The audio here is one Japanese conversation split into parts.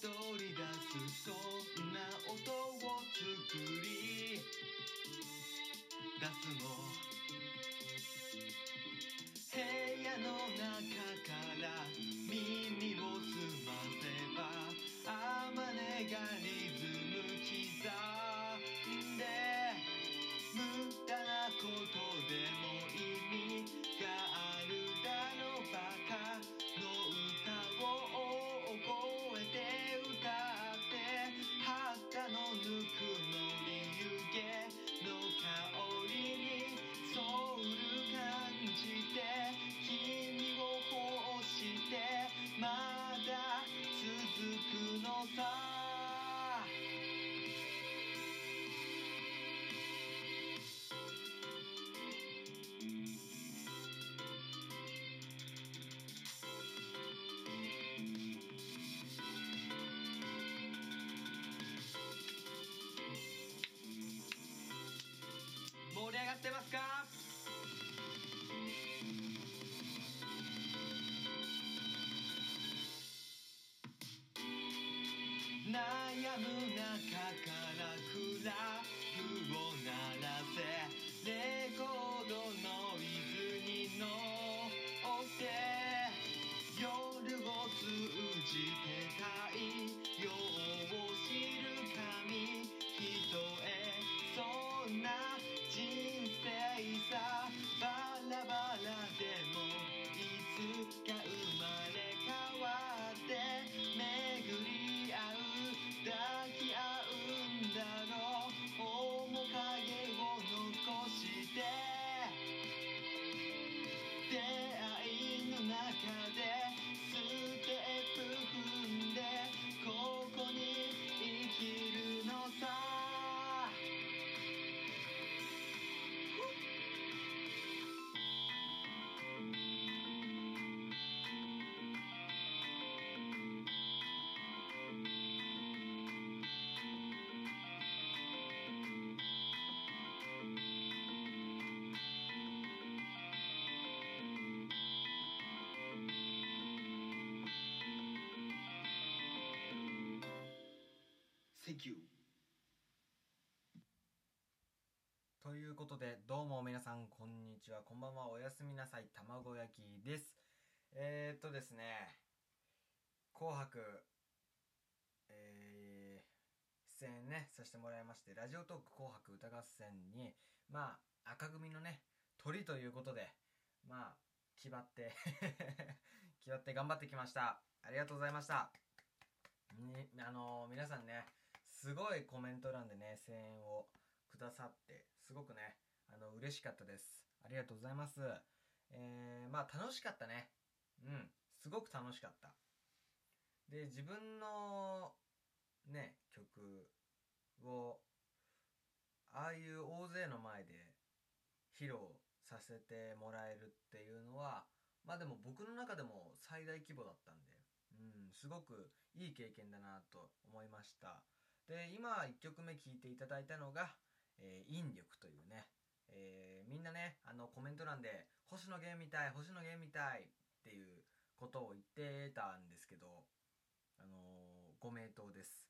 踊り出すそんな音を作り出すの。Thank you. ということでどうも皆さんこんにちは。こんばんは。おやすみなさい。卵焼きです。えー、っとですね「紅白」えー、出演ねさせてもらいましてラジオトーク紅白歌合戦にまあ赤組のね鳥ということでまあ決まって 決まって頑張ってきました。ありがとうございました。にあのー皆さんねすごいコメント欄でね声援をくださってすごくねあの嬉しかったです。ありがとうございます。えー、まあ楽しかったね。うん。すごく楽しかった。で自分のね曲をああいう大勢の前で披露させてもらえるっていうのはまあでも僕の中でも最大規模だったんでうんすごくいい経験だなと思いました。で今1曲目聴いていただいたのが「えー引力」というね、えーみんなねあのコメント欄で「星野源みたい星野源みたい」っていうことを言ってたんですけどあのーご名答です。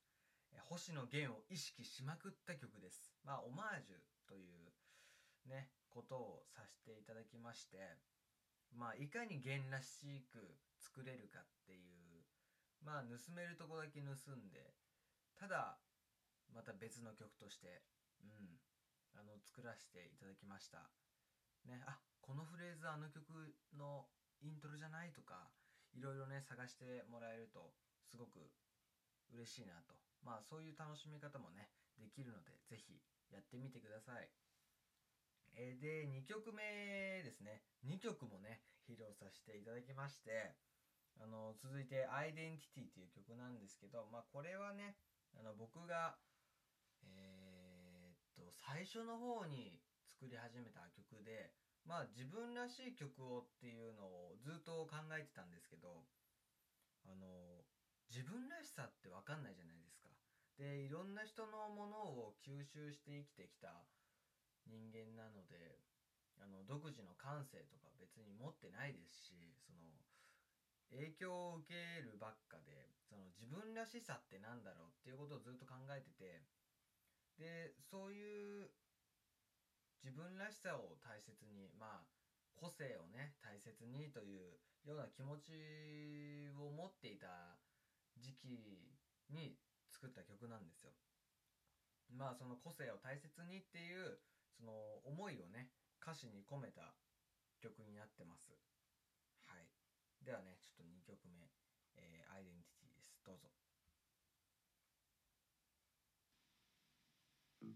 え星野源を意識しまくった曲です。まあオマージュというねことをさせていただきましてまあいかに源らしく作れるかっていうまあ盗めるとこだけ盗んでただまた別の曲としてうんあの作らせていただきました。ねあこのフレーズあの曲のイントロじゃないとかいろいろね探してもらえるとすごく嬉しいなと。まあそういう楽しみ方もねできるのでぜひやってみてください。えーで2曲目ですね。2曲もね披露させていただきましてあの続いて「アイデンティティ」という曲なんですけど、まあ、これはねあの僕がえーっと最初の方に作り始めた曲でまあ自分らしい曲をっていうのをずっと考えてたんですけどあの自分らしさって分かんないじゃないですか。でいろんな人のものを吸収して生きてきた人間なのであの独自の感性とか別に持ってないですしその影響を受けるばっかでその自分らしさってなんだろうっていうことをずっと考えててでそういう自分らしさを大切にまあ個性をね大切にというような気持ちを持っていた時期に作った曲なんですよ。まあその個性を大切にっていうその思いをね歌詞に込めた曲になってます。はい。ではね、ちょっと2曲目、えー、アイデンティティです。どうぞ。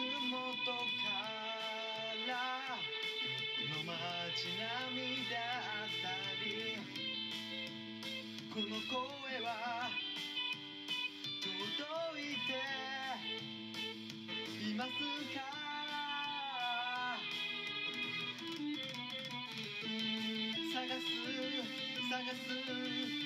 ふもとからの街並みだったりこの声は届いていますか？探す探す。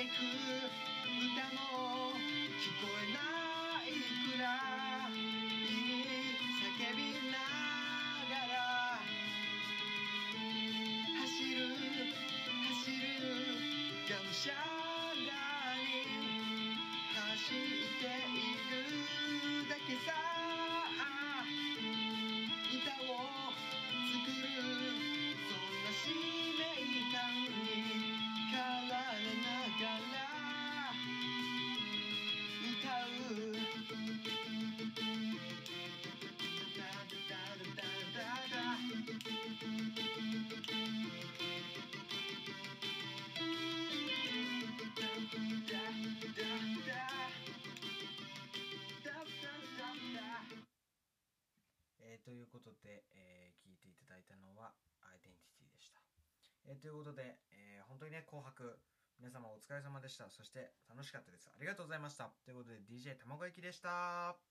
てく歌も聞こえないくらい叫びながら走る走るがむしゃらえーということで、えー本当にね、紅白、皆様お疲れ様でした。そして楽しかったです。ありがとうございました。ということで、DJ 卵焼きでした。